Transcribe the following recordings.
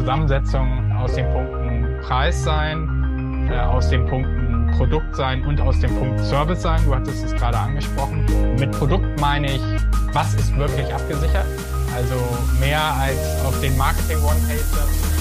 Zusammensetzung aus den Punkten Preis sein, äh, aus den Punkten Produkt sein und aus dem Punkt Service sein. Du hattest es gerade angesprochen. Mit Produkt meine ich, was ist wirklich abgesichert? Also mehr als auf den Marketing One-Pager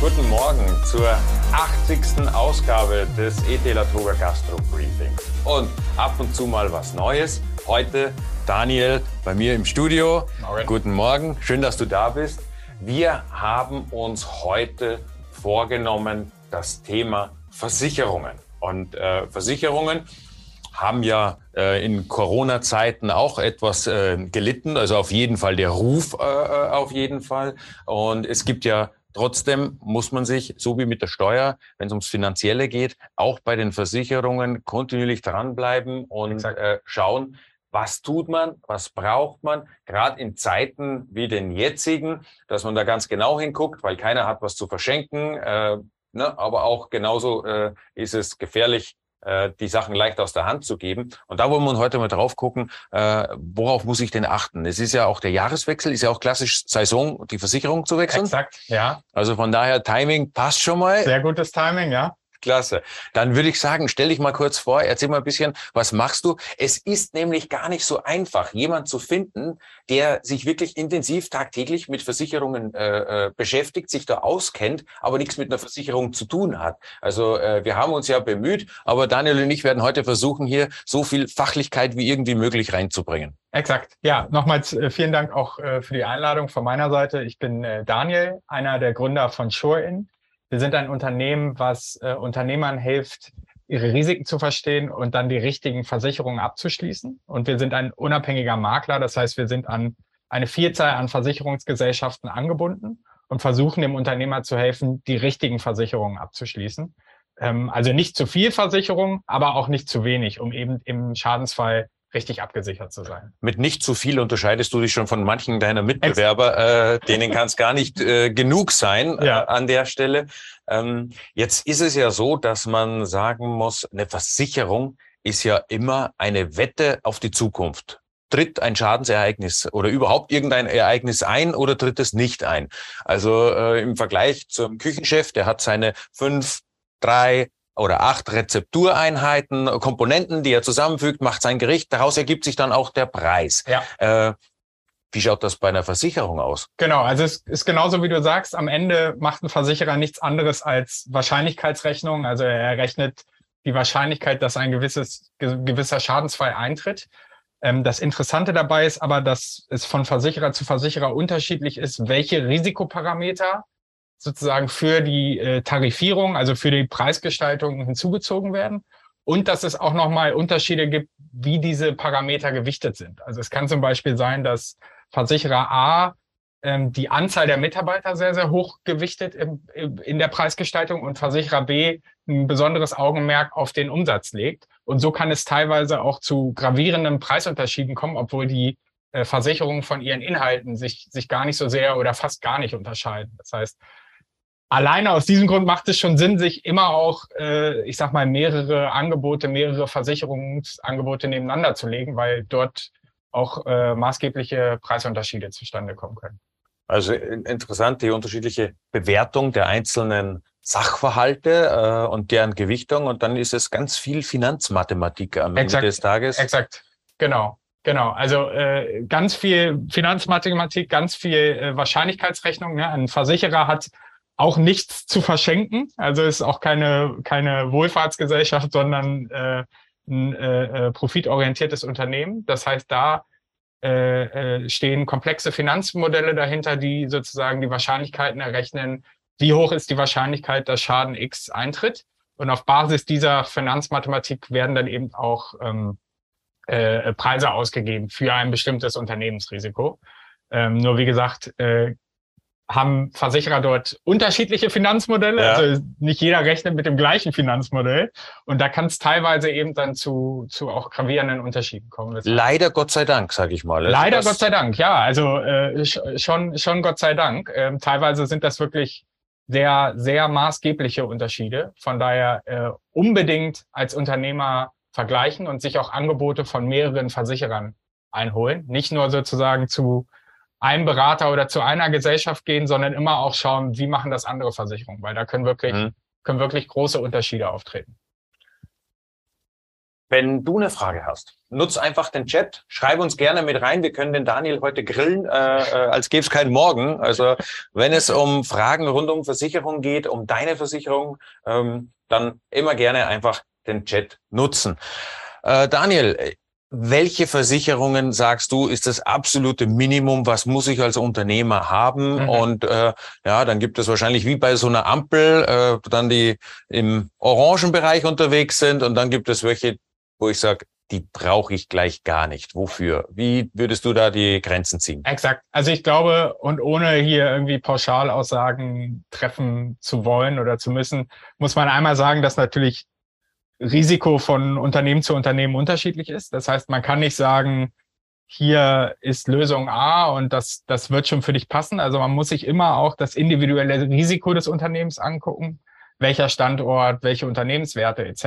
guten Morgen zur 80. Ausgabe des ET Latoga Gastro Briefing. Und ab und zu mal was Neues. Heute Daniel bei mir im Studio. Morgen. Guten Morgen, schön, dass du da bist. Wir haben uns heute vorgenommen, das Thema Versicherungen. Und äh, Versicherungen haben ja äh, in Corona-Zeiten auch etwas äh, gelitten, also auf jeden Fall der Ruf äh, äh auf jeden Fall. Und es gibt ja Trotzdem muss man sich, so wie mit der Steuer, wenn es ums Finanzielle geht, auch bei den Versicherungen kontinuierlich dranbleiben und äh, schauen, was tut man, was braucht man, gerade in Zeiten wie den jetzigen, dass man da ganz genau hinguckt, weil keiner hat was zu verschenken. Äh, ne? Aber auch genauso äh, ist es gefährlich, äh, die Sachen leicht aus der Hand zu geben. Und da wollen wir heute mal drauf gucken, äh, worauf muss ich denn achten? Es ist ja auch der Jahreswechsel, ist ja auch klassisch Saison, die Versicherung zu wechseln. Exakt, ja. Also von daher Timing passt schon mal. Sehr gutes Timing, ja. Klasse. Dann würde ich sagen, stell dich mal kurz vor, erzähl mal ein bisschen, was machst du? Es ist nämlich gar nicht so einfach, jemand zu finden, der sich wirklich intensiv tagtäglich mit Versicherungen äh, äh, beschäftigt, sich da auskennt, aber nichts mit einer Versicherung zu tun hat. Also äh, wir haben uns ja bemüht, aber Daniel und ich werden heute versuchen, hier so viel Fachlichkeit wie irgendwie möglich reinzubringen. Exakt. Ja, nochmals äh, vielen Dank auch äh, für die Einladung von meiner Seite. Ich bin äh, Daniel, einer der Gründer von SureIn. Wir sind ein Unternehmen, was äh, Unternehmern hilft, ihre Risiken zu verstehen und dann die richtigen Versicherungen abzuschließen. Und wir sind ein unabhängiger Makler. Das heißt, wir sind an eine Vielzahl an Versicherungsgesellschaften angebunden und versuchen dem Unternehmer zu helfen, die richtigen Versicherungen abzuschließen. Ähm, also nicht zu viel Versicherung, aber auch nicht zu wenig, um eben im Schadensfall richtig abgesichert zu sein. Mit nicht zu viel unterscheidest du dich schon von manchen deiner Mitbewerber, äh, denen kann es gar nicht äh, genug sein äh, ja. an der Stelle. Ähm, jetzt ist es ja so, dass man sagen muss, eine Versicherung ist ja immer eine Wette auf die Zukunft. Tritt ein Schadensereignis oder überhaupt irgendein Ereignis ein oder tritt es nicht ein? Also äh, im Vergleich zum Küchenchef, der hat seine fünf, drei, oder acht Rezeptureinheiten, Komponenten, die er zusammenfügt, macht sein Gericht. Daraus ergibt sich dann auch der Preis. Ja. Äh, wie schaut das bei einer Versicherung aus? Genau, also es ist genauso wie du sagst, am Ende macht ein Versicherer nichts anderes als Wahrscheinlichkeitsrechnung. Also er rechnet die Wahrscheinlichkeit, dass ein gewisses, gewisser Schadensfall eintritt. Ähm, das Interessante dabei ist aber, dass es von Versicherer zu Versicherer unterschiedlich ist, welche Risikoparameter sozusagen für die äh, Tarifierung, also für die Preisgestaltung hinzugezogen werden. Und dass es auch nochmal Unterschiede gibt, wie diese Parameter gewichtet sind. Also es kann zum Beispiel sein, dass Versicherer A ähm, die Anzahl der Mitarbeiter sehr, sehr hoch gewichtet im, in der Preisgestaltung und Versicherer B ein besonderes Augenmerk auf den Umsatz legt. Und so kann es teilweise auch zu gravierenden Preisunterschieden kommen, obwohl die äh, Versicherungen von ihren Inhalten sich, sich gar nicht so sehr oder fast gar nicht unterscheiden. Das heißt, alleine aus diesem Grund macht es schon Sinn, sich immer auch, äh, ich sag mal, mehrere Angebote, mehrere Versicherungsangebote nebeneinander zu legen, weil dort auch äh, maßgebliche Preisunterschiede zustande kommen können. Also interessant, die unterschiedliche Bewertung der einzelnen Sachverhalte äh, und deren Gewichtung. Und dann ist es ganz viel Finanzmathematik am exakt, Ende des Tages. Exakt, genau. Genau, also äh, ganz viel Finanzmathematik, ganz viel äh, Wahrscheinlichkeitsrechnung. Ne? Ein Versicherer hat auch nichts zu verschenken. Also ist auch keine, keine Wohlfahrtsgesellschaft, sondern äh, ein äh, äh, profitorientiertes Unternehmen. Das heißt, da äh, äh, stehen komplexe Finanzmodelle dahinter, die sozusagen die Wahrscheinlichkeiten errechnen, wie hoch ist die Wahrscheinlichkeit, dass Schaden X eintritt. Und auf Basis dieser Finanzmathematik werden dann eben auch ähm, äh, Preise ausgegeben für ein bestimmtes Unternehmensrisiko. Ähm, nur wie gesagt, äh, haben Versicherer dort unterschiedliche Finanzmodelle. Ja. Also nicht jeder rechnet mit dem gleichen Finanzmodell. Und da kann es teilweise eben dann zu, zu auch gravierenden Unterschieden kommen. Leider Gott sei Dank, sage ich mal. Also Leider Gott sei Dank, ja. Also äh, schon, schon Gott sei Dank. Ähm, teilweise sind das wirklich sehr, sehr maßgebliche Unterschiede. Von daher äh, unbedingt als Unternehmer vergleichen und sich auch Angebote von mehreren Versicherern einholen. Nicht nur sozusagen zu einem Berater oder zu einer Gesellschaft gehen, sondern immer auch schauen, wie machen das andere Versicherungen, weil da können wirklich, mhm. können wirklich große Unterschiede auftreten. Wenn du eine Frage hast, nutz einfach den Chat, schreib uns gerne mit rein. Wir können den Daniel heute grillen, äh, äh, als gäbe es keinen Morgen. Also wenn es um Fragen rund um Versicherung geht, um deine Versicherung, ähm, dann immer gerne einfach den Chat nutzen. Äh, Daniel, welche Versicherungen sagst du, ist das absolute Minimum? Was muss ich als Unternehmer haben? Mhm. Und äh, ja, dann gibt es wahrscheinlich wie bei so einer Ampel, äh, dann die im orangen Bereich unterwegs sind und dann gibt es welche, wo ich sage, die brauche ich gleich gar nicht. Wofür? Wie würdest du da die Grenzen ziehen? Exakt. Also ich glaube, und ohne hier irgendwie Pauschalaussagen treffen zu wollen oder zu müssen, muss man einmal sagen, dass natürlich Risiko von Unternehmen zu Unternehmen unterschiedlich ist. Das heißt, man kann nicht sagen, hier ist Lösung A und das, das wird schon für dich passen. Also man muss sich immer auch das individuelle Risiko des Unternehmens angucken, welcher Standort, welche Unternehmenswerte etc.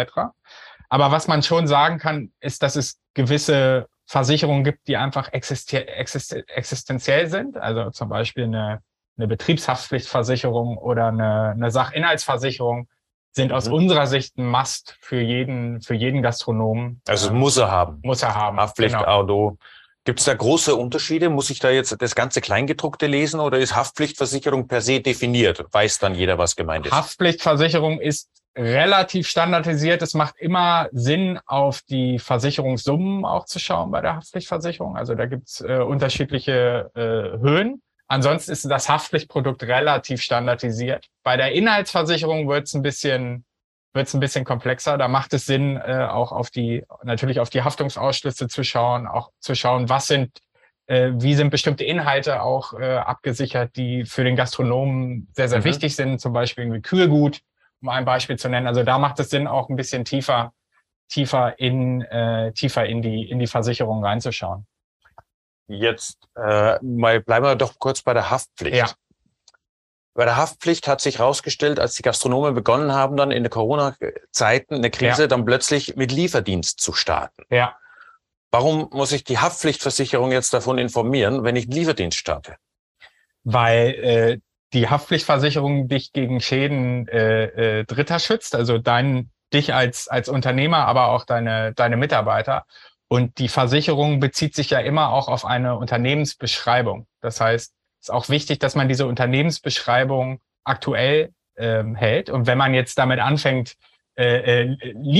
Aber was man schon sagen kann, ist, dass es gewisse Versicherungen gibt, die einfach existenziell sind. Also zum Beispiel eine, eine Betriebshaftpflichtversicherung oder eine, eine Sachinhaltsversicherung, sind aus mhm. unserer Sicht ein Must für jeden, für jeden Gastronomen. Also ähm, muss er haben. Muss er haben. Haftpflicht, genau. Auto. Gibt es da große Unterschiede? Muss ich da jetzt das ganze Kleingedruckte lesen oder ist Haftpflichtversicherung per se definiert? Weiß dann jeder, was gemeint ist? Haftpflichtversicherung ist relativ standardisiert. Es macht immer Sinn, auf die Versicherungssummen auch zu schauen bei der Haftpflichtversicherung. Also da gibt's äh, unterschiedliche äh, Höhen. Ansonsten ist das Haftpflichtprodukt relativ standardisiert. Bei der Inhaltsversicherung wird es ein bisschen wird es ein bisschen komplexer. Da macht es Sinn, äh, auch auf die natürlich auf die Haftungsausschlüsse zu schauen, auch zu schauen, was sind äh, wie sind bestimmte Inhalte auch äh, abgesichert, die für den Gastronomen sehr sehr mhm. wichtig sind, zum Beispiel irgendwie Kühlgut, um ein Beispiel zu nennen. Also da macht es Sinn, auch ein bisschen tiefer tiefer in äh, tiefer in die in die Versicherung reinzuschauen. Jetzt äh, mal bleiben wir doch kurz bei der Haftpflicht. Ja. Bei der Haftpflicht hat sich herausgestellt, als die Gastronomen begonnen haben, dann in der Corona-Zeiten, eine Krise, ja. dann plötzlich mit Lieferdienst zu starten. Ja. Warum muss ich die Haftpflichtversicherung jetzt davon informieren, wenn ich einen Lieferdienst starte? Weil äh, die Haftpflichtversicherung dich gegen Schäden äh, äh, Dritter schützt, also dein, dich als, als Unternehmer, aber auch deine, deine Mitarbeiter. Und die Versicherung bezieht sich ja immer auch auf eine Unternehmensbeschreibung. Das heißt, es ist auch wichtig, dass man diese Unternehmensbeschreibung aktuell ähm, hält. Und wenn man jetzt damit anfängt, äh, äh,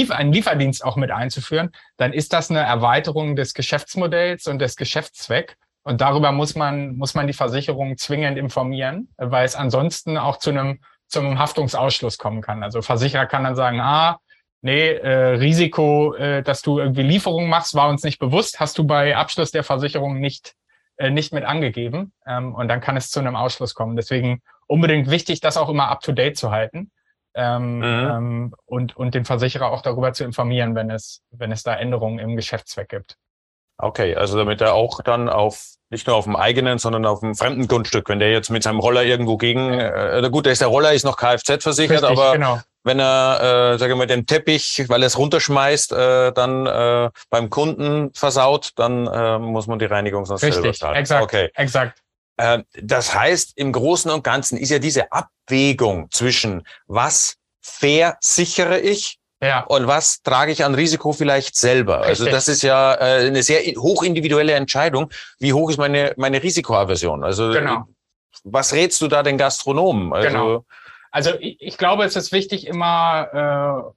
einen Lieferdienst auch mit einzuführen, dann ist das eine Erweiterung des Geschäftsmodells und des Geschäftszwecks. Und darüber muss man, muss man die Versicherung zwingend informieren, weil es ansonsten auch zu einem, zu einem Haftungsausschluss kommen kann. Also Versicherer kann dann sagen, ah, nee, äh, Risiko, äh, dass du irgendwie Lieferungen machst, war uns nicht bewusst, hast du bei Abschluss der Versicherung nicht, äh, nicht mit angegeben. Ähm, und dann kann es zu einem Ausschluss kommen. Deswegen unbedingt wichtig, das auch immer up-to-date zu halten. Ähm, mhm. ähm, und, und den Versicherer auch darüber zu informieren, wenn es, wenn es da Änderungen im Geschäftszweck gibt. Okay, also damit er auch dann auf nicht nur auf dem eigenen, sondern auf dem fremden Grundstück, wenn der jetzt mit seinem Roller irgendwo gegen, äh, gut, der ist der Roller ist noch Kfz versichert, Richtig, aber genau wenn er, äh, sage ich mal, den Teppich, weil er es runterschmeißt, äh, dann äh, beim Kunden versaut, dann äh, muss man die Reinigung sonst Richtig, selber zahlen. Exakt, okay. exakt. Äh, das heißt, im Großen und Ganzen ist ja diese Abwägung zwischen was versichere ich ja. Und was trage ich an Risiko vielleicht selber? Also Richtig. Also das ist ja äh, eine sehr hoch individuelle Entscheidung. Wie hoch ist meine, meine Risikoaversion? Also genau. was rätst du da den Gastronomen? Also, genau. Also ich, ich glaube, es ist wichtig, immer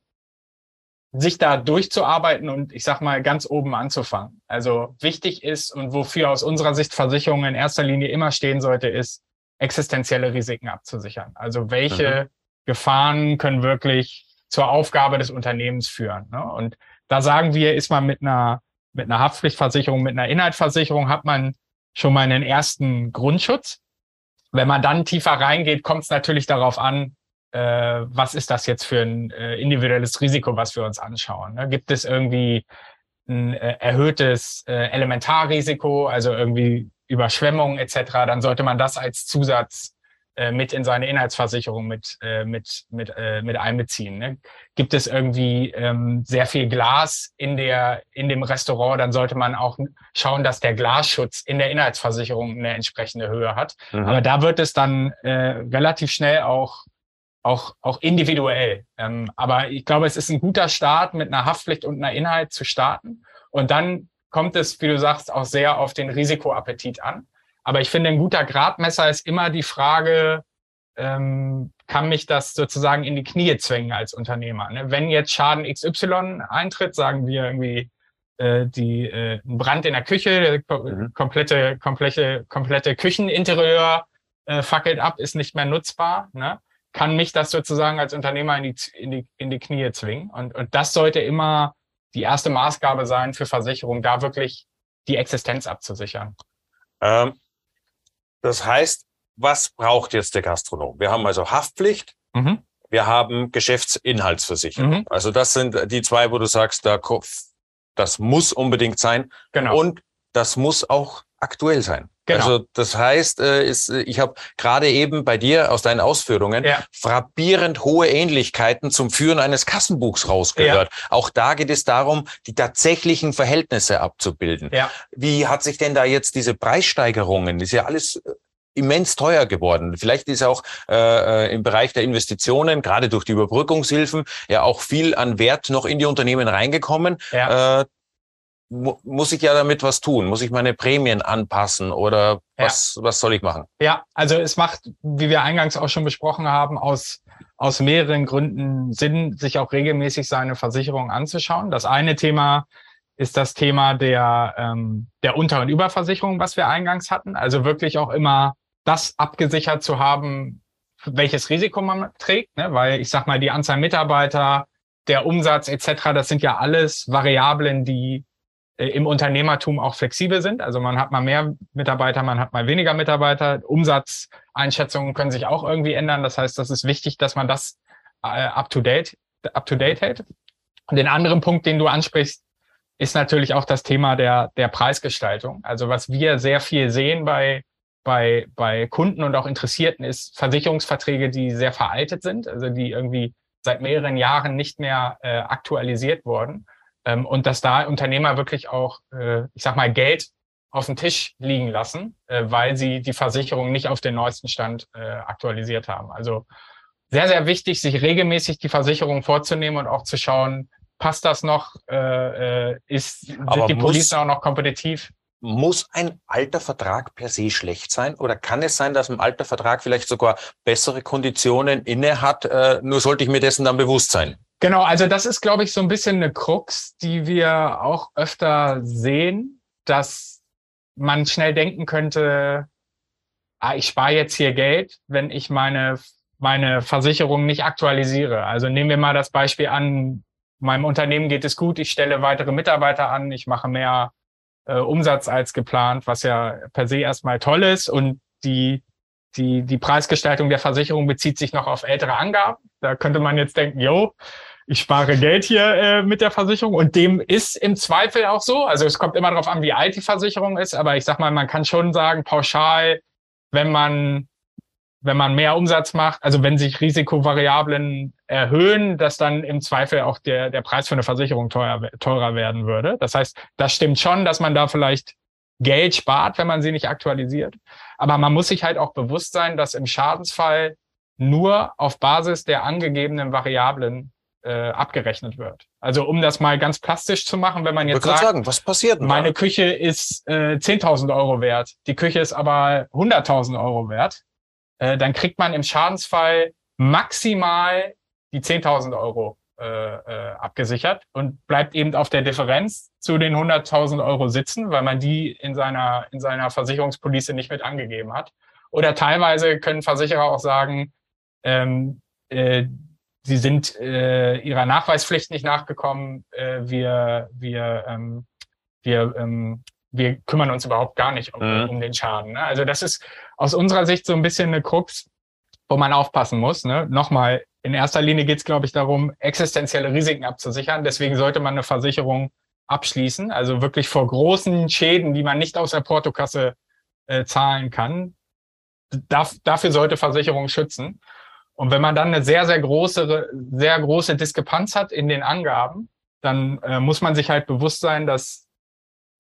äh, sich da durchzuarbeiten und ich sag mal ganz oben anzufangen. Also wichtig ist und wofür aus unserer Sicht Versicherung in erster Linie immer stehen sollte, ist existenzielle Risiken abzusichern. Also welche mhm. Gefahren können wirklich zur Aufgabe des Unternehmens führen. Ne? Und da sagen wir, ist man mit einer mit einer Haftpflichtversicherung, mit einer Inhaltsversicherung hat man schon mal einen ersten Grundschutz. Wenn man dann tiefer reingeht, kommt es natürlich darauf an, äh, was ist das jetzt für ein äh, individuelles Risiko, was wir uns anschauen. Ne? Gibt es irgendwie ein äh, erhöhtes äh, Elementarrisiko, also irgendwie Überschwemmungen etc., dann sollte man das als Zusatz äh, mit in seine Inhaltsversicherung mit, äh, mit, mit, äh, mit einbeziehen. Ne? Gibt es irgendwie ähm, sehr viel Glas in, der, in dem Restaurant, dann sollte man auch schauen, dass der Glasschutz in der Inhaltsversicherung eine entsprechende Höhe hat. Mhm. Aber da wird es dann äh, relativ schnell auch auch, auch individuell. Ähm, aber ich glaube, es ist ein guter Start, mit einer Haftpflicht und einer Inhalt zu starten. Und dann kommt es, wie du sagst, auch sehr auf den Risikoappetit an. Aber ich finde, ein guter Gradmesser ist immer die Frage, ähm, kann mich das sozusagen in die Knie zwingen als Unternehmer? Ne? Wenn jetzt Schaden XY eintritt, sagen wir irgendwie äh, die äh, ein Brand in der Küche, mhm. komplette komplette komplette Kücheninterieur äh, fackelt ab, ist nicht mehr nutzbar. Ne? Kann mich das sozusagen als Unternehmer in die in die in die Knie zwingen? Und und das sollte immer die erste Maßgabe sein für Versicherung, da wirklich die Existenz abzusichern. Ähm, das heißt, was braucht jetzt der Gastronom? Wir haben also Haftpflicht. Mhm. Wir haben Geschäftsinhaltsversicherung. Mhm. Also das sind die zwei, wo du sagst, da, das muss unbedingt sein. Genau. Und das muss auch aktuell sein. Genau. Also das heißt, äh, ist, äh, ich habe gerade eben bei dir aus deinen Ausführungen ja. frappierend hohe Ähnlichkeiten zum Führen eines Kassenbuchs rausgehört. Ja. Auch da geht es darum, die tatsächlichen Verhältnisse abzubilden. Ja. Wie hat sich denn da jetzt diese Preissteigerungen, ist ja alles äh, immens teuer geworden. Vielleicht ist auch äh, im Bereich der Investitionen, gerade durch die Überbrückungshilfen, ja auch viel an Wert noch in die Unternehmen reingekommen. Ja. Äh, muss ich ja damit was tun? Muss ich meine Prämien anpassen oder was, ja. was soll ich machen? Ja, also es macht, wie wir eingangs auch schon besprochen haben, aus, aus mehreren Gründen Sinn, sich auch regelmäßig seine Versicherung anzuschauen. Das eine Thema ist das Thema der, ähm, der Unter- und Überversicherung, was wir eingangs hatten. Also wirklich auch immer das abgesichert zu haben, welches Risiko man trägt, ne? weil ich sag mal, die Anzahl Mitarbeiter, der Umsatz etc., das sind ja alles Variablen, die im Unternehmertum auch flexibel sind. Also man hat mal mehr Mitarbeiter, man hat mal weniger Mitarbeiter. Umsatzeinschätzungen können sich auch irgendwie ändern. Das heißt, das ist wichtig, dass man das äh, up to date, up to date hält. Und den anderen Punkt, den du ansprichst, ist natürlich auch das Thema der, der Preisgestaltung. Also was wir sehr viel sehen bei, bei, bei Kunden und auch Interessierten ist Versicherungsverträge, die sehr veraltet sind, also die irgendwie seit mehreren Jahren nicht mehr äh, aktualisiert wurden. Ähm, und dass da Unternehmer wirklich auch, äh, ich sag mal, Geld auf dem Tisch liegen lassen, äh, weil sie die Versicherung nicht auf den neuesten Stand äh, aktualisiert haben. Also sehr, sehr wichtig, sich regelmäßig die Versicherung vorzunehmen und auch zu schauen, passt das noch, äh, äh, ist, sind Aber die Policen auch noch kompetitiv? Muss ein alter Vertrag per se schlecht sein oder kann es sein, dass ein alter Vertrag vielleicht sogar bessere Konditionen inne hat? Äh, nur sollte ich mir dessen dann bewusst sein. Genau, also das ist, glaube ich, so ein bisschen eine Krux, die wir auch öfter sehen, dass man schnell denken könnte, ah, ich spare jetzt hier Geld, wenn ich meine, meine Versicherung nicht aktualisiere. Also nehmen wir mal das Beispiel an, meinem Unternehmen geht es gut, ich stelle weitere Mitarbeiter an, ich mache mehr äh, Umsatz als geplant, was ja per se erstmal toll ist und die die, die Preisgestaltung der Versicherung bezieht sich noch auf ältere Angaben. Da könnte man jetzt denken, yo, ich spare Geld hier äh, mit der Versicherung und dem ist im Zweifel auch so. Also es kommt immer darauf an, wie alt die Versicherung ist, aber ich sag mal, man kann schon sagen, pauschal, wenn man wenn man mehr Umsatz macht, also wenn sich Risikovariablen erhöhen, dass dann im Zweifel auch der, der Preis für eine Versicherung teuer, teurer werden würde. Das heißt, das stimmt schon, dass man da vielleicht Geld spart, wenn man sie nicht aktualisiert. Aber man muss sich halt auch bewusst sein, dass im Schadensfall nur auf Basis der angegebenen Variablen äh, abgerechnet wird. Also um das mal ganz plastisch zu machen, wenn man jetzt sagt, sagen, was passiert denn meine da? Küche ist äh, 10.000 Euro wert, die Küche ist aber 100.000 Euro wert, äh, dann kriegt man im Schadensfall maximal die 10.000 Euro äh, äh, abgesichert und bleibt eben auf der Differenz zu den 100.000 Euro sitzen, weil man die in seiner, in seiner Versicherungspolice nicht mit angegeben hat. Oder teilweise können Versicherer auch sagen, ähm, äh, sie sind äh, ihrer Nachweispflicht nicht nachgekommen. Äh, wir wir, ähm, wir ähm, wir kümmern uns überhaupt gar nicht um, mhm. um den Schaden. Ne? Also das ist aus unserer Sicht so ein bisschen eine Krux, wo man aufpassen muss. Ne? Nochmal, in erster Linie geht es, glaube ich, darum, existenzielle Risiken abzusichern. Deswegen sollte man eine Versicherung abschließen, also wirklich vor großen Schäden, die man nicht aus der Portokasse äh, zahlen kann. Darf, dafür sollte Versicherung schützen. Und wenn man dann eine sehr, sehr große, sehr große Diskrepanz hat in den Angaben, dann äh, muss man sich halt bewusst sein, dass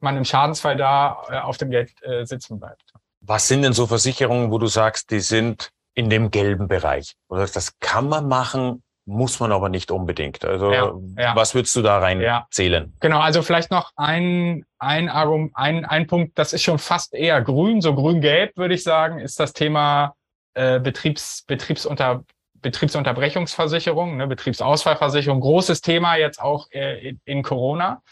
man im Schadensfall da äh, auf dem Geld äh, sitzen bleibt. Was sind denn so Versicherungen, wo du sagst, die sind in dem gelben Bereich? Oder das kann man machen, muss man aber nicht unbedingt. Also ja, ja. was würdest du da rein ja. zählen? Genau, also vielleicht noch ein, ein, Argument, ein, ein Punkt, das ist schon fast eher grün, so grün-gelb würde ich sagen, ist das Thema äh, Betriebs, Betriebsunter, Betriebsunterbrechungsversicherung, ne, Betriebsausfallversicherung, großes Thema jetzt auch äh, in, in Corona.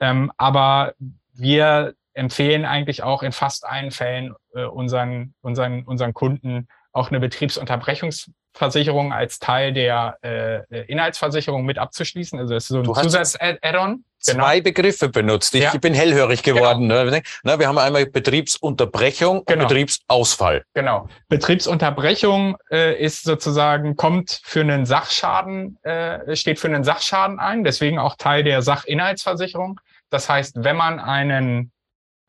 Ähm, aber wir empfehlen eigentlich auch in fast allen Fällen äh, unseren, unseren, unseren Kunden auch eine Betriebsunterbrechungsversicherung als Teil der äh, Inhaltsversicherung mit abzuschließen. Also es ist so ein Zusatz-Add-on. Genau. Zwei Begriffe benutzt. Ich ja. bin hellhörig geworden. Genau. Ne? Na, wir haben einmal Betriebsunterbrechung genau. und Betriebsausfall. Genau. Betriebsunterbrechung äh, ist sozusagen, kommt für einen Sachschaden, äh, steht für einen Sachschaden ein, deswegen auch Teil der Sachinhaltsversicherung. Das heißt, wenn man einen,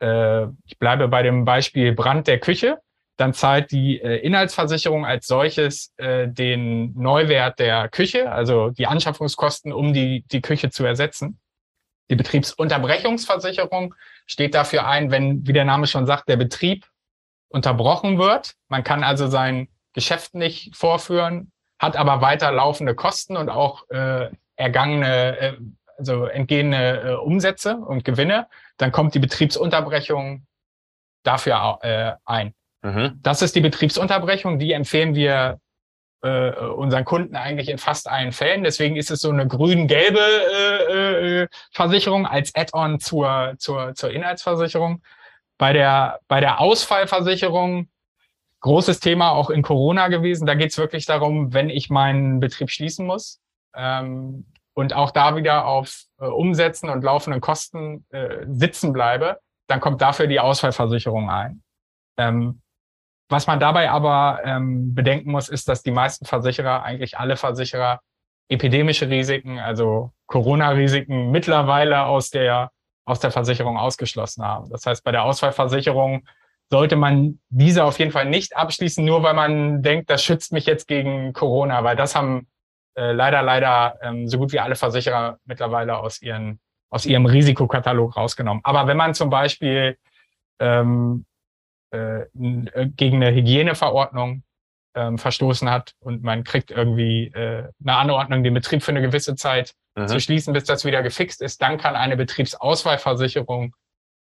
äh, ich bleibe bei dem Beispiel Brand der Küche, dann zahlt die äh, Inhaltsversicherung als solches äh, den Neuwert der Küche, also die Anschaffungskosten, um die, die Küche zu ersetzen. Die Betriebsunterbrechungsversicherung steht dafür ein, wenn, wie der Name schon sagt, der Betrieb unterbrochen wird. Man kann also sein Geschäft nicht vorführen, hat aber weiter laufende Kosten und auch äh, ergangene, äh, also entgehende äh, Umsätze und Gewinne. Dann kommt die Betriebsunterbrechung dafür äh, ein. Mhm. Das ist die Betriebsunterbrechung, die empfehlen wir äh, unseren Kunden eigentlich in fast allen Fällen. Deswegen ist es so eine grün-gelbe äh, äh, Versicherung als Add-on zur, zur, zur Inhaltsversicherung. Bei der, bei der Ausfallversicherung, großes Thema auch in Corona gewesen, da geht es wirklich darum, wenn ich meinen Betrieb schließen muss ähm, und auch da wieder auf äh, Umsätzen und laufenden Kosten äh, sitzen bleibe, dann kommt dafür die Ausfallversicherung ein. Ähm, was man dabei aber ähm, bedenken muss, ist, dass die meisten Versicherer, eigentlich alle Versicherer, epidemische Risiken, also Corona-Risiken mittlerweile aus der, aus der Versicherung ausgeschlossen haben. Das heißt, bei der Ausfallversicherung sollte man diese auf jeden Fall nicht abschließen, nur weil man denkt, das schützt mich jetzt gegen Corona, weil das haben äh, leider, leider ähm, so gut wie alle Versicherer mittlerweile aus, ihren, aus ihrem Risikokatalog rausgenommen. Aber wenn man zum Beispiel ähm, äh, äh, gegen eine Hygieneverordnung ähm, verstoßen hat und man kriegt irgendwie äh, eine Anordnung, den Betrieb für eine gewisse Zeit mhm. zu schließen, bis das wieder gefixt ist, dann kann eine Betriebsauswahlversicherung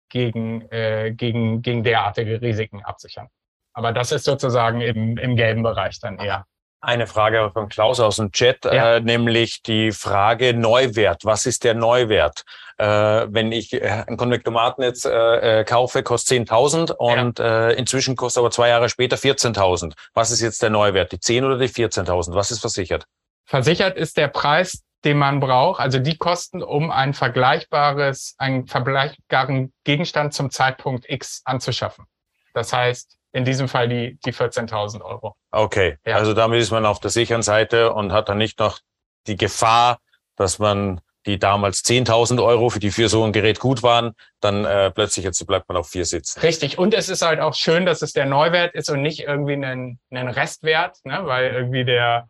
gegen, äh, gegen, gegen derartige Risiken absichern. Aber das ist sozusagen im, im gelben Bereich dann eher. Eine Frage von Klaus aus dem Chat, ja. äh, nämlich die Frage Neuwert. Was ist der Neuwert? Äh, wenn ich äh, ein Konvektomaten jetzt äh, äh kaufe, kostet 10.000 und ja. äh, inzwischen kostet aber zwei Jahre später 14.000. Was ist jetzt der Neuwert? Die 10 oder die 14.000? Was ist versichert? Versichert ist der Preis, den man braucht, also die Kosten, um ein vergleichbares, einen vergleichbaren Gegenstand zum Zeitpunkt X anzuschaffen. Das heißt, in diesem Fall die, die 14.000 Euro. Okay, ja. also damit ist man auf der sicheren Seite und hat dann nicht noch die Gefahr, dass man die damals 10.000 Euro für die für so ein Gerät gut waren, dann äh, plötzlich jetzt bleibt man auf vier sitzen. Richtig. Und es ist halt auch schön, dass es der Neuwert ist und nicht irgendwie ein, ein Restwert, ne? weil irgendwie der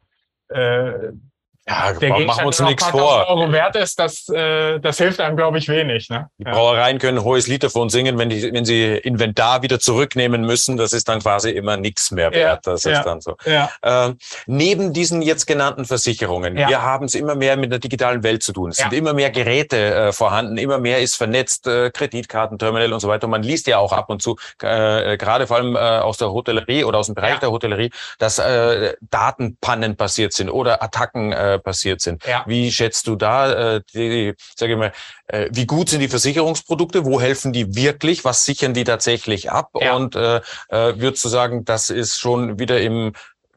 äh, ja, der machen wir uns nichts vor. Euro wert ist, das, äh, das hilft einem, glaube ich, wenig. Ne? Die Brauereien können hohes Literphon singen, wenn, die, wenn sie Inventar wieder zurücknehmen müssen, das ist dann quasi immer nichts mehr wert. Ja, das ist ja, dann so. Ja. Äh, neben diesen jetzt genannten Versicherungen, wir haben es immer mehr mit der digitalen Welt zu tun. Es sind immer mehr Geräte äh, vorhanden, immer mehr ist vernetzt, äh, Kreditkartenterminal und so weiter. Und man liest ja auch ab und zu, äh, gerade vor allem äh, aus der Hotellerie oder aus dem Bereich der Hotellerie, dass äh, Datenpannen passiert sind oder Attacken äh, passiert sind. Ja. Wie schätzt du da äh, die, sage ich mal, äh, wie gut sind die Versicherungsprodukte? Wo helfen die wirklich? Was sichern die tatsächlich ab? Ja. Und äh, äh, würdest du sagen, das ist schon wieder im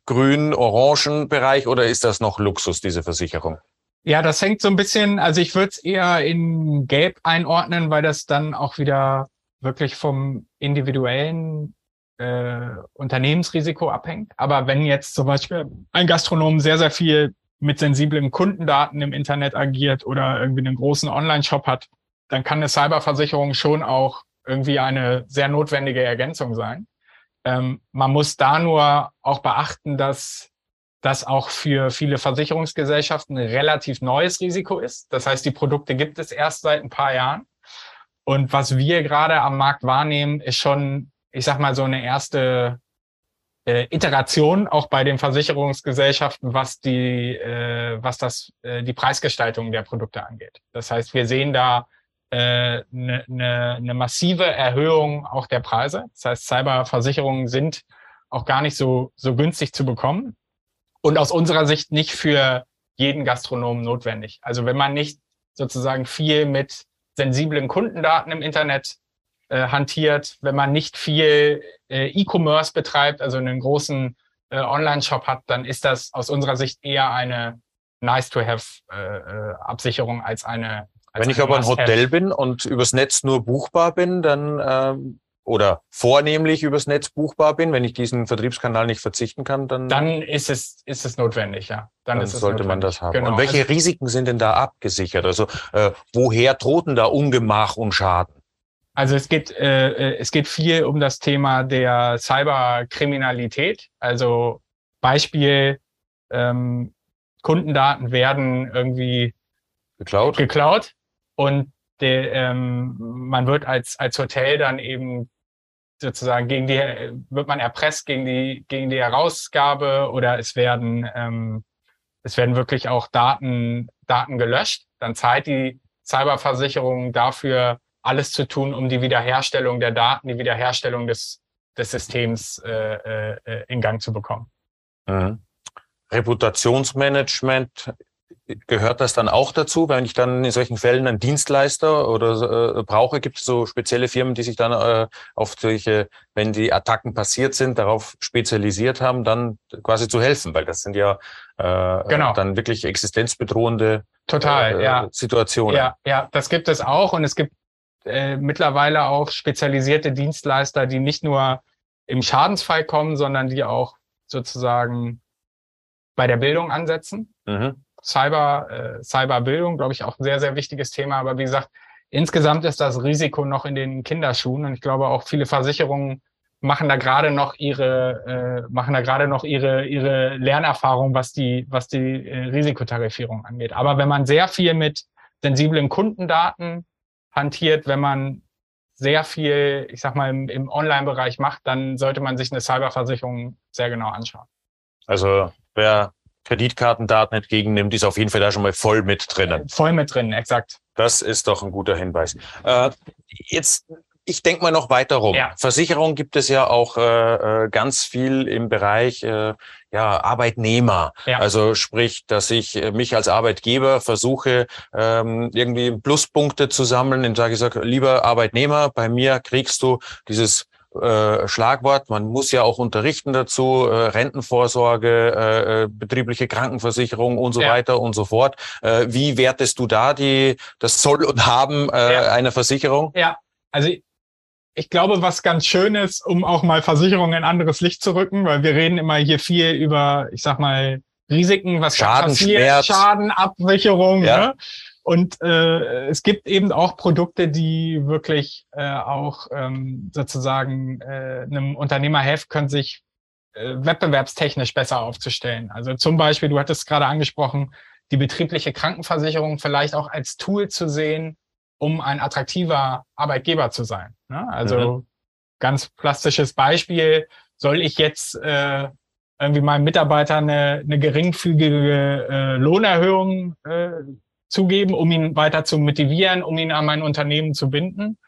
grün-orangen Bereich oder ist das noch Luxus, diese Versicherung? Ja, das hängt so ein bisschen, also ich würde es eher in Gelb einordnen, weil das dann auch wieder wirklich vom individuellen äh, Unternehmensrisiko abhängt. Aber wenn jetzt zum Beispiel ein Gastronom sehr, sehr viel mit sensiblen Kundendaten im Internet agiert oder irgendwie einen großen Online-Shop hat, dann kann eine Cyberversicherung schon auch irgendwie eine sehr notwendige Ergänzung sein. Ähm, man muss da nur auch beachten, dass das auch für viele Versicherungsgesellschaften ein relativ neues Risiko ist. Das heißt, die Produkte gibt es erst seit ein paar Jahren. Und was wir gerade am Markt wahrnehmen, ist schon, ich sag mal, so eine erste äh, Iteration auch bei den Versicherungsgesellschaften, was die, äh, was das, äh, die Preisgestaltung der Produkte angeht. Das heißt, wir sehen da eine äh, ne, ne, ne massive Erhöhung auch der Preise. Das heißt, Cyberversicherungen sind auch gar nicht so, so günstig zu bekommen und aus unserer Sicht nicht für jeden Gastronomen notwendig. Also wenn man nicht sozusagen viel mit sensiblen Kundendaten im Internet äh, hantiert, wenn man nicht viel äh, E-Commerce betreibt, also einen großen äh, Online-Shop hat, dann ist das aus unserer Sicht eher eine Nice-to-have-Absicherung äh, äh, als eine. Als Wenn ich aber ein Hotel bin und übers Netz nur buchbar bin, dann ähm, oder vornehmlich übers Netz buchbar bin, wenn ich diesen Vertriebskanal nicht verzichten kann, dann dann ist es ist es notwendig, ja. Dann, dann sollte notwendig. man das haben. Genau. Und welche also, Risiken sind denn da abgesichert? Also äh, woher drohten da Ungemach und Schaden? Also es geht, äh, äh, es geht viel um das Thema der Cyberkriminalität. Also Beispiel, ähm, Kundendaten werden irgendwie geklaut, geklaut und der, ähm, man wird als, als Hotel dann eben sozusagen gegen die, wird man erpresst gegen die, gegen die Herausgabe oder es werden, ähm, es werden wirklich auch Daten, Daten gelöscht. Dann zahlt die Cyberversicherung dafür alles zu tun, um die Wiederherstellung der Daten, die Wiederherstellung des, des Systems äh, äh, in Gang zu bekommen. Mhm. Reputationsmanagement gehört das dann auch dazu, wenn ich dann in solchen Fällen einen Dienstleister oder äh, brauche, gibt es so spezielle Firmen, die sich dann äh, auf solche, wenn die Attacken passiert sind, darauf spezialisiert haben, dann quasi zu helfen, weil das sind ja äh, genau. dann wirklich existenzbedrohende Total, äh, ja. Situationen. Ja, ja, das gibt es auch und es gibt äh, mittlerweile auch spezialisierte Dienstleister, die nicht nur im Schadensfall kommen, sondern die auch sozusagen bei der Bildung ansetzen. Mhm. Cyber, äh, Cyberbildung, glaube ich, auch ein sehr, sehr wichtiges Thema. Aber wie gesagt, insgesamt ist das Risiko noch in den Kinderschuhen. Und ich glaube auch viele Versicherungen machen da gerade noch ihre, äh, machen da gerade noch ihre, ihre Lernerfahrung, was die, was die äh, Risikotarifierung angeht. Aber wenn man sehr viel mit sensiblen Kundendaten hantiert, wenn man sehr viel, ich sag mal, im, im Online-Bereich macht, dann sollte man sich eine Cyberversicherung sehr genau anschauen. Also wer Kreditkartendaten entgegennimmt, ist auf jeden Fall da schon mal voll mit drinnen. Voll mit drin, exakt. Das ist doch ein guter Hinweis. Äh, jetzt ich denke mal noch weiter rum. Ja. Versicherung gibt es ja auch äh, äh, ganz viel im Bereich äh, ja, Arbeitnehmer. Ja. Also sprich, dass ich äh, mich als Arbeitgeber versuche, ähm, irgendwie Pluspunkte zu sammeln, indem ich sage, lieber Arbeitnehmer, bei mir kriegst du dieses äh, Schlagwort. Man muss ja auch unterrichten dazu, äh, Rentenvorsorge, äh, äh, betriebliche Krankenversicherung und so ja. weiter und so fort. Wie wertest du da die das Soll und Haben äh, ja. einer Versicherung? Ja, also ich glaube, was ganz schön ist, um auch mal Versicherungen in anderes Licht zu rücken, weil wir reden immer hier viel über, ich sag mal, Risiken, was Schaden, passiert, Schadenabsicherung. Ja. Ne? Und äh, es gibt eben auch Produkte, die wirklich äh, auch ähm, sozusagen äh, einem Unternehmer helfen können, sich äh, wettbewerbstechnisch besser aufzustellen. Also zum Beispiel, du hattest gerade angesprochen, die betriebliche Krankenversicherung vielleicht auch als Tool zu sehen, um ein attraktiver Arbeitgeber zu sein. Ne? Also mhm. ganz plastisches Beispiel, soll ich jetzt äh, irgendwie meinem Mitarbeiter eine, eine geringfügige äh, Lohnerhöhung äh, zugeben, um ihn weiter zu motivieren, um ihn an mein Unternehmen zu binden?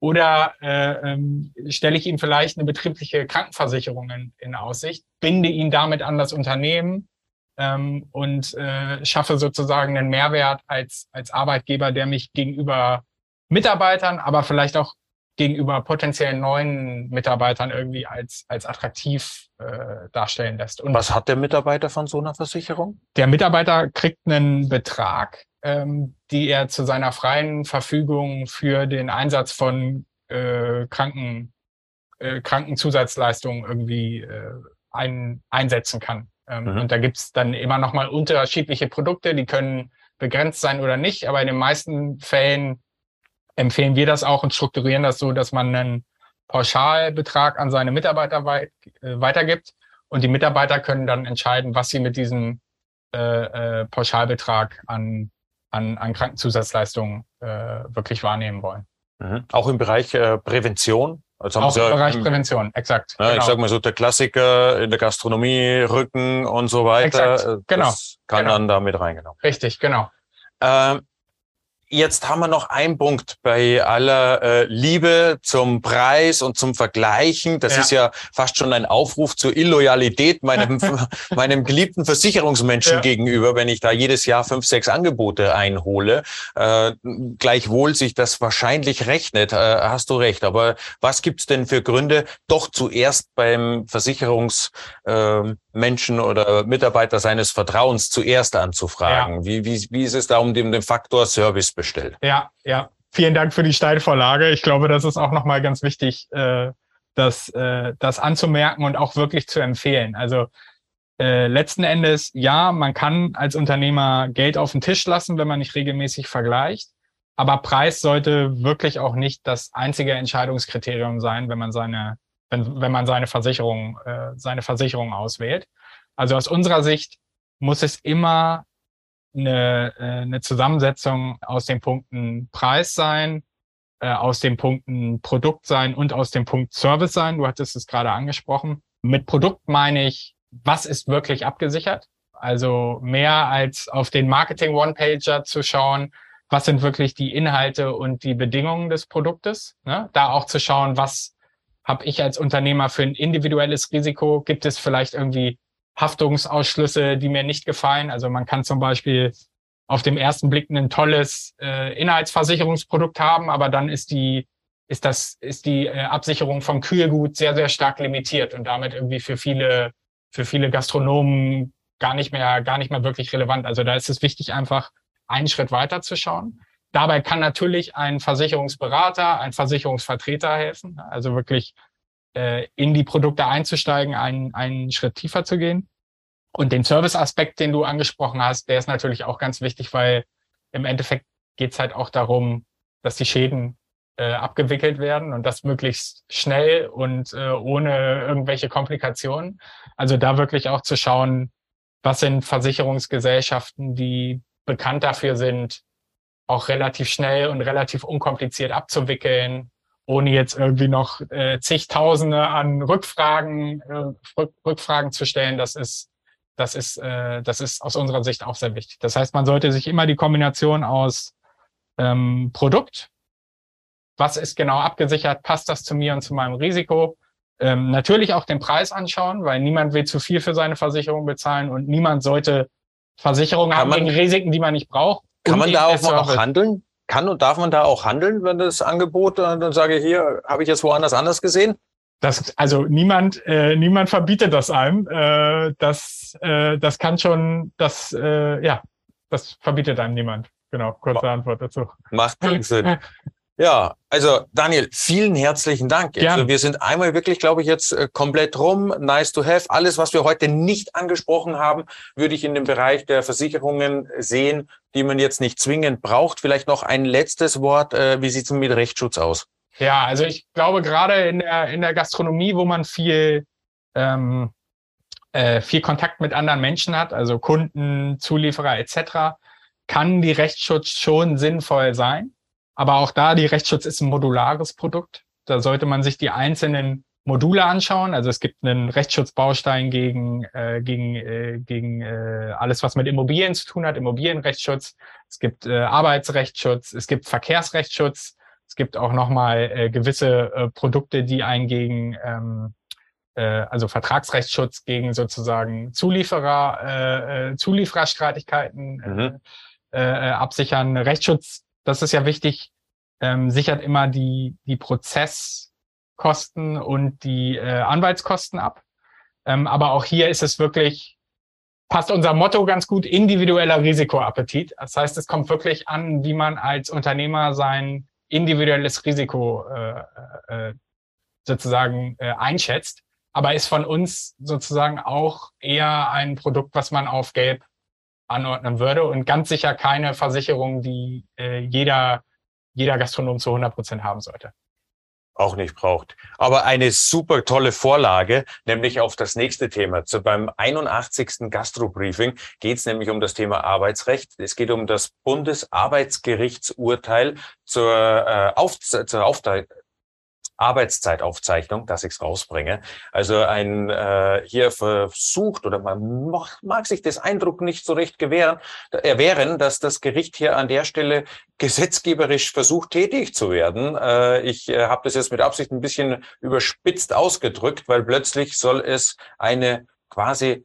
Oder äh, ähm, stelle ich ihm vielleicht eine betriebliche Krankenversicherung in, in Aussicht, binde ihn damit an das Unternehmen ähm, und äh, schaffe sozusagen einen Mehrwert als, als Arbeitgeber, der mich gegenüber Mitarbeitern, aber vielleicht auch gegenüber potenziellen neuen Mitarbeitern irgendwie als, als attraktiv äh, darstellen lässt. Und Was hat der Mitarbeiter von so einer Versicherung? Der Mitarbeiter kriegt einen Betrag, ähm, die er zu seiner freien Verfügung für den Einsatz von äh, Kranken, äh, Krankenzusatzleistungen irgendwie äh, ein, einsetzen kann. Ähm, mhm. Und da gibt's dann immer noch mal unterschiedliche Produkte, die können begrenzt sein oder nicht, aber in den meisten Fällen empfehlen wir das auch und strukturieren das so, dass man einen Pauschalbetrag an seine Mitarbeiter weit, äh, weitergibt und die Mitarbeiter können dann entscheiden, was sie mit diesem äh, äh, Pauschalbetrag an, an, an Krankenzusatzleistungen äh, wirklich wahrnehmen wollen. Mhm. Auch im Bereich äh, Prävention? Also auch im ja, Bereich Prävention, exakt. Ja, genau. Ich sag mal so, der Klassiker in der Gastronomie, Rücken und so weiter. Exakt. Genau. Das kann genau. dann damit reingenommen. Richtig, genau. Ähm, Jetzt haben wir noch einen Punkt bei aller äh, Liebe zum Preis und zum Vergleichen. Das ja. ist ja fast schon ein Aufruf zur Illoyalität meinem, meinem geliebten Versicherungsmenschen ja. gegenüber, wenn ich da jedes Jahr fünf, sechs Angebote einhole. Äh, gleichwohl sich das wahrscheinlich rechnet, äh, hast du recht. Aber was gibt's denn für Gründe, doch zuerst beim Versicherungsmenschen äh, oder Mitarbeiter seines Vertrauens zuerst anzufragen? Ja. Wie, wie, wie ist es da um den, den Faktor Service bestellt. Ja, ja. Vielen Dank für die Steilvorlage. Ich glaube, das ist auch nochmal ganz wichtig, äh, das, äh, das anzumerken und auch wirklich zu empfehlen. Also äh, letzten Endes, ja, man kann als Unternehmer Geld auf den Tisch lassen, wenn man nicht regelmäßig vergleicht. Aber Preis sollte wirklich auch nicht das einzige Entscheidungskriterium sein, wenn man seine, wenn, wenn man seine Versicherung, äh, seine Versicherung auswählt. Also aus unserer Sicht muss es immer eine, äh, eine Zusammensetzung aus den Punkten Preis sein, äh, aus den Punkten Produkt sein und aus dem Punkt Service sein. Du hattest es gerade angesprochen. Mit Produkt meine ich, was ist wirklich abgesichert? Also mehr als auf den Marketing One-Pager zu schauen, was sind wirklich die Inhalte und die Bedingungen des Produktes. Ne? Da auch zu schauen, was habe ich als Unternehmer für ein individuelles Risiko? Gibt es vielleicht irgendwie Haftungsausschlüsse, die mir nicht gefallen. Also man kann zum Beispiel auf dem ersten Blick ein tolles äh, Inhaltsversicherungsprodukt haben, aber dann ist die ist das ist die äh, Absicherung vom Kühlgut sehr sehr stark limitiert und damit irgendwie für viele für viele Gastronomen gar nicht mehr gar nicht mehr wirklich relevant. Also da ist es wichtig einfach einen Schritt weiter zu schauen. Dabei kann natürlich ein Versicherungsberater, ein Versicherungsvertreter helfen, also wirklich äh, in die Produkte einzusteigen, einen, einen Schritt tiefer zu gehen. Und den Service-Aspekt, den du angesprochen hast, der ist natürlich auch ganz wichtig, weil im Endeffekt geht es halt auch darum, dass die Schäden äh, abgewickelt werden und das möglichst schnell und äh, ohne irgendwelche Komplikationen. Also da wirklich auch zu schauen, was sind Versicherungsgesellschaften, die bekannt dafür sind, auch relativ schnell und relativ unkompliziert abzuwickeln, ohne jetzt irgendwie noch äh, zigtausende an Rückfragen, äh, Rückfragen zu stellen, das ist, das ist, äh, das ist aus unserer Sicht auch sehr wichtig. Das heißt, man sollte sich immer die Kombination aus ähm, Produkt, was ist genau abgesichert, passt das zu mir und zu meinem Risiko, ähm, natürlich auch den Preis anschauen, weil niemand will zu viel für seine Versicherung bezahlen und niemand sollte Versicherungen haben gegen Risiken, die man nicht braucht. Kann man da auch, auch handeln? Kann und darf man da auch handeln, wenn das Angebot äh, dann sage, hier habe ich jetzt woanders anders gesehen? Das, also niemand, äh, niemand verbietet das einem. Äh, das, äh, das kann schon, das, äh, ja, das verbietet einem niemand. Genau, kurze Antwort dazu. Macht Sinn. Ja, also Daniel, vielen herzlichen Dank. Also wir sind einmal wirklich, glaube ich, jetzt äh, komplett rum. Nice to have. Alles, was wir heute nicht angesprochen haben, würde ich in dem Bereich der Versicherungen sehen, die man jetzt nicht zwingend braucht. Vielleicht noch ein letztes Wort. Äh, wie sieht es mit Rechtsschutz aus? Ja, also ich glaube gerade in der, in der Gastronomie, wo man viel, ähm, äh, viel Kontakt mit anderen Menschen hat, also Kunden, Zulieferer etc., kann die Rechtsschutz schon sinnvoll sein. Aber auch da, die Rechtsschutz ist ein modulares Produkt. Da sollte man sich die einzelnen Module anschauen. Also es gibt einen Rechtsschutzbaustein gegen, äh, gegen, äh, gegen äh, alles, was mit Immobilien zu tun hat, Immobilienrechtsschutz. Es gibt äh, Arbeitsrechtsschutz, es gibt Verkehrsrechtsschutz. Es gibt auch nochmal äh, gewisse äh, Produkte, die einen gegen, ähm, äh, also Vertragsrechtsschutz gegen sozusagen Zulieferer, äh, äh, Zuliefererstreitigkeiten mhm. äh, äh, absichern. Rechtsschutz das ist ja wichtig, ähm, sichert immer die, die Prozesskosten und die äh, Anwaltskosten ab. Ähm, aber auch hier ist es wirklich, passt unser Motto ganz gut, individueller Risikoappetit. Das heißt, es kommt wirklich an, wie man als Unternehmer sein individuelles Risiko äh, äh, sozusagen äh, einschätzt, aber ist von uns sozusagen auch eher ein Produkt, was man auf Gelb anordnen würde und ganz sicher keine Versicherung, die äh, jeder, jeder Gastronom zu 100 Prozent haben sollte auch nicht braucht. Aber eine super tolle Vorlage, nämlich auf das nächste Thema. Zu, beim 81. Gastro-Briefing geht es nämlich um das Thema Arbeitsrecht. Es geht um das Bundesarbeitsgerichtsurteil zur, äh, auf, zur Aufteilung Arbeitszeitaufzeichnung, dass ich es rausbringe. Also ein äh, hier versucht oder man mag, sich das Eindruck nicht so recht gewähren, erwehren, dass das Gericht hier an der Stelle gesetzgeberisch versucht tätig zu werden. Äh, ich äh, habe das jetzt mit Absicht ein bisschen überspitzt ausgedrückt, weil plötzlich soll es eine quasi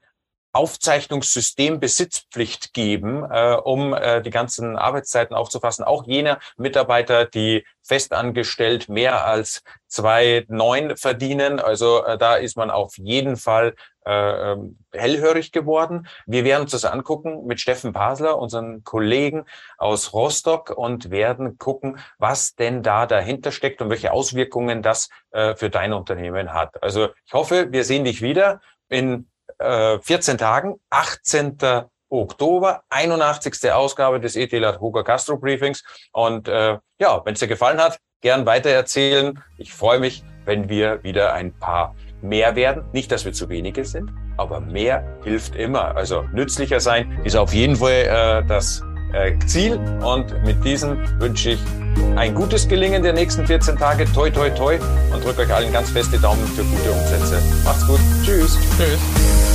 Aufzeichnungssystem Besitzpflicht geben, äh, um äh, die ganzen Arbeitszeiten aufzufassen. Auch jener Mitarbeiter, die festangestellt mehr als zwei neun verdienen. Also äh, da ist man auf jeden Fall äh, ähm, hellhörig geworden. Wir werden uns das angucken mit Steffen Pasler, unseren Kollegen aus Rostock, und werden gucken, was denn da dahinter steckt und welche Auswirkungen das äh, für dein Unternehmen hat. Also ich hoffe, wir sehen dich wieder in 14 äh, Tagen, 18. Oktober, 81. Ausgabe des ETLAT Hugo Castro Briefings. Und äh, ja, wenn es dir gefallen hat, gern weitererzählen. Ich freue mich, wenn wir wieder ein paar mehr werden. Nicht, dass wir zu wenige sind, aber mehr hilft immer. Also nützlicher sein ist auf jeden Fall äh, das Ziel. Und mit diesem wünsche ich ein gutes Gelingen der nächsten 14 Tage. Toi, toi, toi. Und drückt euch allen ganz feste Daumen für gute Umsätze. Macht's gut. Tschüss. Tschüss.